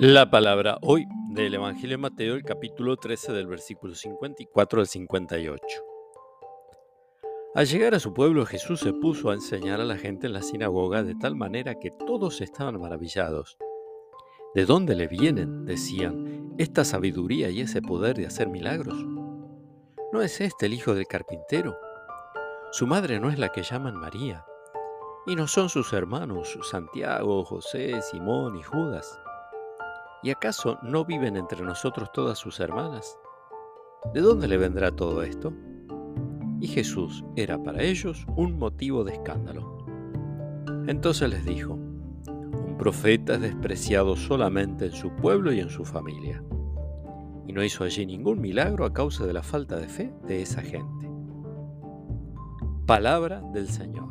La palabra hoy del Evangelio de Mateo, el capítulo 13 del versículo 54 al 58. Al llegar a su pueblo, Jesús se puso a enseñar a la gente en la sinagoga de tal manera que todos estaban maravillados. ¿De dónde le vienen, decían, esta sabiduría y ese poder de hacer milagros? ¿No es este el hijo del carpintero? Su madre no es la que llaman María. Y no son sus hermanos Santiago, José, Simón y Judas. ¿Y acaso no viven entre nosotros todas sus hermanas? ¿De dónde le vendrá todo esto? Y Jesús era para ellos un motivo de escándalo. Entonces les dijo, un profeta es despreciado solamente en su pueblo y en su familia. Y no hizo allí ningún milagro a causa de la falta de fe de esa gente. Palabra del Señor.